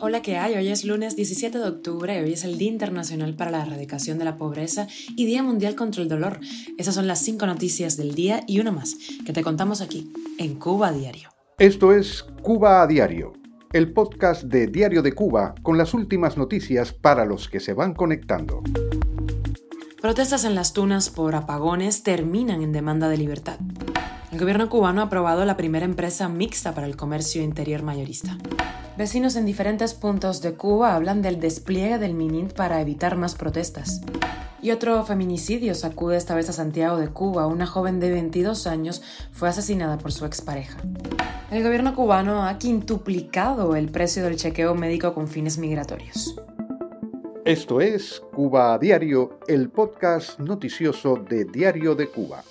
Hola, ¿qué hay? Hoy es lunes 17 de octubre, hoy es el Día Internacional para la Erradicación de la Pobreza y Día Mundial contra el Dolor. Esas son las cinco noticias del día y una más que te contamos aquí, en Cuba a Diario. Esto es Cuba a Diario, el podcast de Diario de Cuba con las últimas noticias para los que se van conectando. Protestas en las tunas por apagones terminan en demanda de libertad. El gobierno cubano ha aprobado la primera empresa mixta para el comercio interior mayorista. Vecinos en diferentes puntos de Cuba hablan del despliegue del MININT para evitar más protestas. Y otro feminicidio sacude esta vez a Santiago de Cuba. Una joven de 22 años fue asesinada por su expareja. El gobierno cubano ha quintuplicado el precio del chequeo médico con fines migratorios. Esto es Cuba a Diario, el podcast noticioso de Diario de Cuba.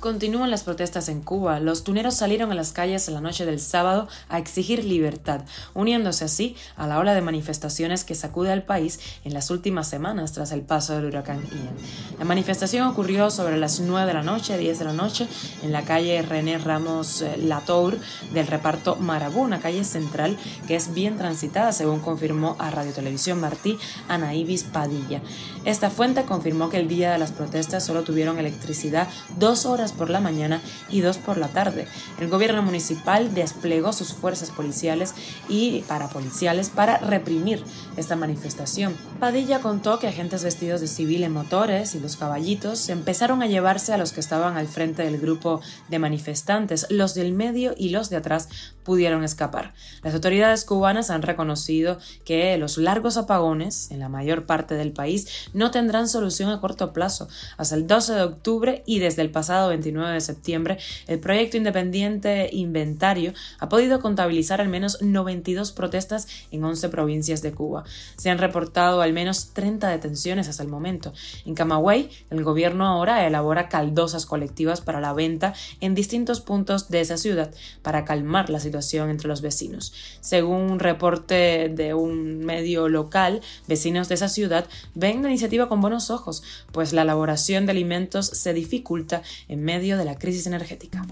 Continúan las protestas en Cuba. Los tuneros salieron a las calles en la noche del sábado a exigir libertad, uniéndose así a la ola de manifestaciones que sacude al país en las últimas semanas tras el paso del huracán Ian. La manifestación ocurrió sobre las 9 de la noche, 10 de la noche, en la calle René Ramos eh, Latour del reparto Marabú, una calle central que es bien transitada, según confirmó a Radio Televisión Martí Ana Ibis Padilla. Esta fuente confirmó que el día de las protestas solo tuvieron electricidad dos horas por la mañana y dos por la tarde. El gobierno municipal desplegó sus fuerzas policiales y parapoliciales para reprimir esta manifestación. Padilla contó que agentes vestidos de civil en motores y los caballitos empezaron a llevarse a los que estaban al frente del grupo de manifestantes. Los del medio y los de atrás pudieron escapar. Las autoridades cubanas han reconocido que los largos apagones en la mayor parte del país no tendrán solución a corto plazo. Hasta el 12 de octubre y desde el pasado 29 de septiembre, el proyecto independiente Inventario ha podido contabilizar al menos 92 protestas en 11 provincias de Cuba. Se han reportado al menos 30 detenciones hasta el momento. En Camagüey, el gobierno ahora elabora caldosas colectivas para la venta en distintos puntos de esa ciudad para calmar la situación entre los vecinos. Según un reporte de un medio local, vecinos de esa ciudad ven la iniciativa con buenos ojos, pues la elaboración de alimentos se dificulta en medio de la crisis energética.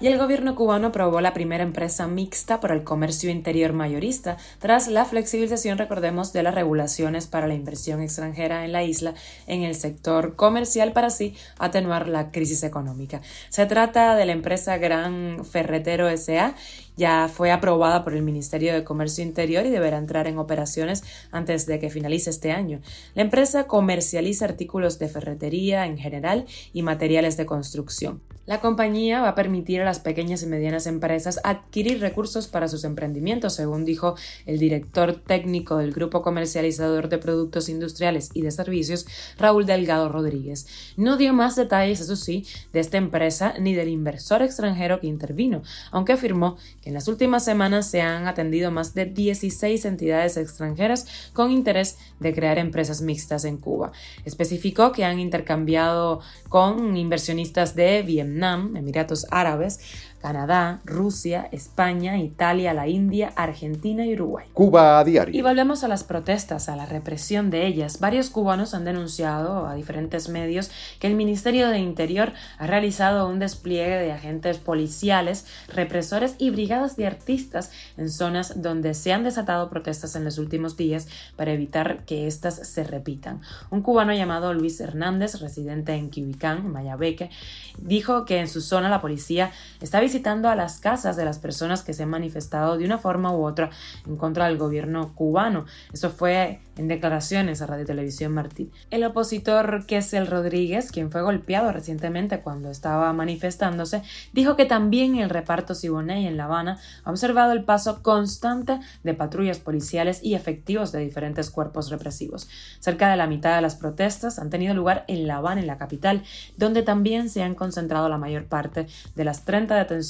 Y el gobierno cubano aprobó la primera empresa mixta para el comercio interior mayorista, tras la flexibilización, recordemos, de las regulaciones para la inversión extranjera en la isla en el sector comercial para así atenuar la crisis económica. Se trata de la empresa Gran Ferretero SA ya fue aprobada por el Ministerio de Comercio Interior y deberá entrar en operaciones antes de que finalice este año. La empresa comercializa artículos de ferretería en general y materiales de construcción. La compañía va a permitir a las pequeñas y medianas empresas adquirir recursos para sus emprendimientos, según dijo el director técnico del Grupo Comercializador de Productos Industriales y de Servicios, Raúl Delgado Rodríguez. No dio más detalles, eso sí, de esta empresa ni del inversor extranjero que intervino, aunque afirmó que en las últimas semanas se han atendido más de 16 entidades extranjeras con interés de crear empresas mixtas en Cuba. Especificó que han intercambiado con inversionistas de Vietnam, Emiratos Árabes, Canadá, Rusia, España, Italia, la India, Argentina y Uruguay. Cuba a diario. Y volvemos a las protestas, a la represión de ellas. Varios cubanos han denunciado a diferentes medios que el Ministerio de Interior ha realizado un despliegue de agentes policiales, represores y brigadas de artistas en zonas donde se han desatado protestas en los últimos días para evitar que éstas se repitan. Un cubano llamado Luis Hernández, residente en Quibicán, Mayabeque, dijo que en su zona la policía está visitando a las casas de las personas que se han manifestado de una forma u otra en contra del gobierno cubano. Eso fue en declaraciones a Radio Televisión Martí. El opositor Kessel Rodríguez, quien fue golpeado recientemente cuando estaba manifestándose, dijo que también el reparto Siboney en La Habana ha observado el paso constante de patrullas policiales y efectivos de diferentes cuerpos represivos. Cerca de la mitad de las protestas han tenido lugar en La Habana, en la capital, donde también se han concentrado la mayor parte de las 30 detenciones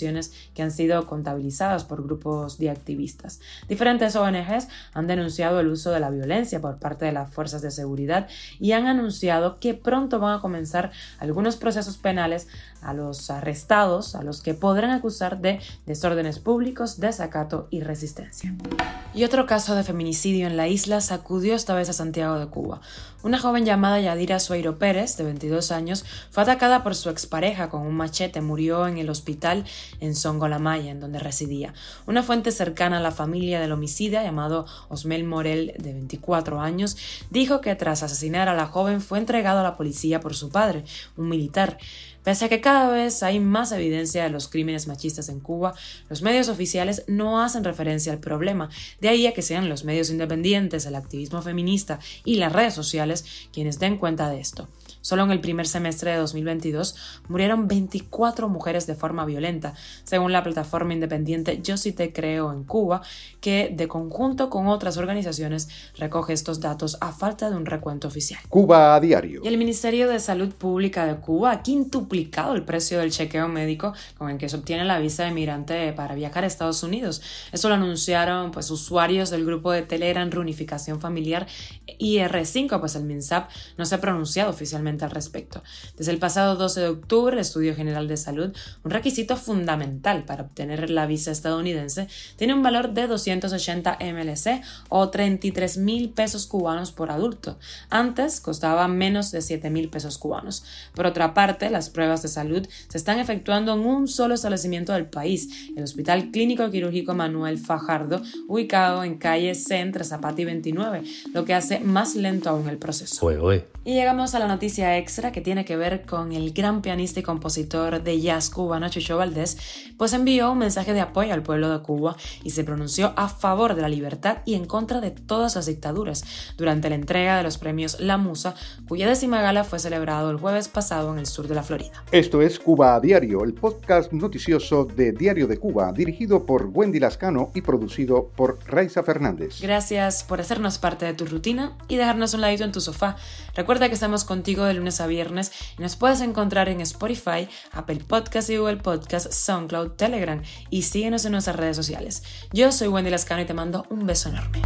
que han sido contabilizadas por grupos de activistas. Diferentes ONGs han denunciado el uso de la violencia por parte de las fuerzas de seguridad y han anunciado que pronto van a comenzar algunos procesos penales a los arrestados, a los que podrán acusar de desórdenes públicos, desacato y resistencia. Y otro caso de feminicidio en la isla sacudió esta vez a Santiago de Cuba. Una joven llamada Yadira Sueiro Pérez, de 22 años, fue atacada por su expareja con un machete. Murió en el hospital en Songolamaya, en donde residía. Una fuente cercana a la familia del homicida, llamado Osmel Morel, de 24 años, dijo que tras asesinar a la joven fue entregado a la policía por su padre, un militar. Pese a que cada vez hay más evidencia de los crímenes machistas en Cuba, los medios oficiales no hacen referencia al problema, de ahí a que sean los medios independientes, el activismo feminista y las redes sociales quienes den cuenta de esto. Solo en el primer semestre de 2022 murieron 24 mujeres de forma violenta, según la plataforma independiente Yo sí te creo en Cuba, que de conjunto con otras organizaciones recoge estos datos a falta de un recuento oficial. Cuba a diario. Y el Ministerio de Salud Pública de Cuba ha quintuplicado el precio del chequeo médico con el que se obtiene la visa de migrante para viajar a Estados Unidos. Eso lo anunciaron pues usuarios del grupo de Telegram Reunificación Familiar IR5, pues el MINSAP no se ha pronunciado oficialmente al respecto. Desde el pasado 12 de octubre, el Estudio General de Salud, un requisito fundamental para obtener la visa estadounidense, tiene un valor de 280 MLC o 33 mil pesos cubanos por adulto. Antes costaba menos de 7 mil pesos cubanos. Por otra parte, las pruebas de salud se están efectuando en un solo establecimiento del país, el Hospital Clínico Quirúrgico Manuel Fajardo, ubicado en calle C entre Zapata y 29, lo que hace más lento aún el proceso. Y llegamos a la noticia extra que tiene que ver con el gran pianista y compositor de jazz cubano Chucho Valdés, pues envió un mensaje de apoyo al pueblo de Cuba y se pronunció a favor de la libertad y en contra de todas las dictaduras durante la entrega de los premios La Musa, cuya décima gala fue celebrado el jueves pasado en el sur de la Florida. Esto es Cuba a Diario, el podcast noticioso de Diario de Cuba, dirigido por Wendy Lascano y producido por Raiza Fernández. Gracias por hacernos parte de tu rutina y dejarnos un ladito en tu sofá. Recuerda que estamos contigo lunes a viernes y nos puedes encontrar en Spotify, Apple Podcast y Google Podcast, SoundCloud, Telegram y síguenos en nuestras redes sociales. Yo soy Wendy Lascano y te mando un beso enorme.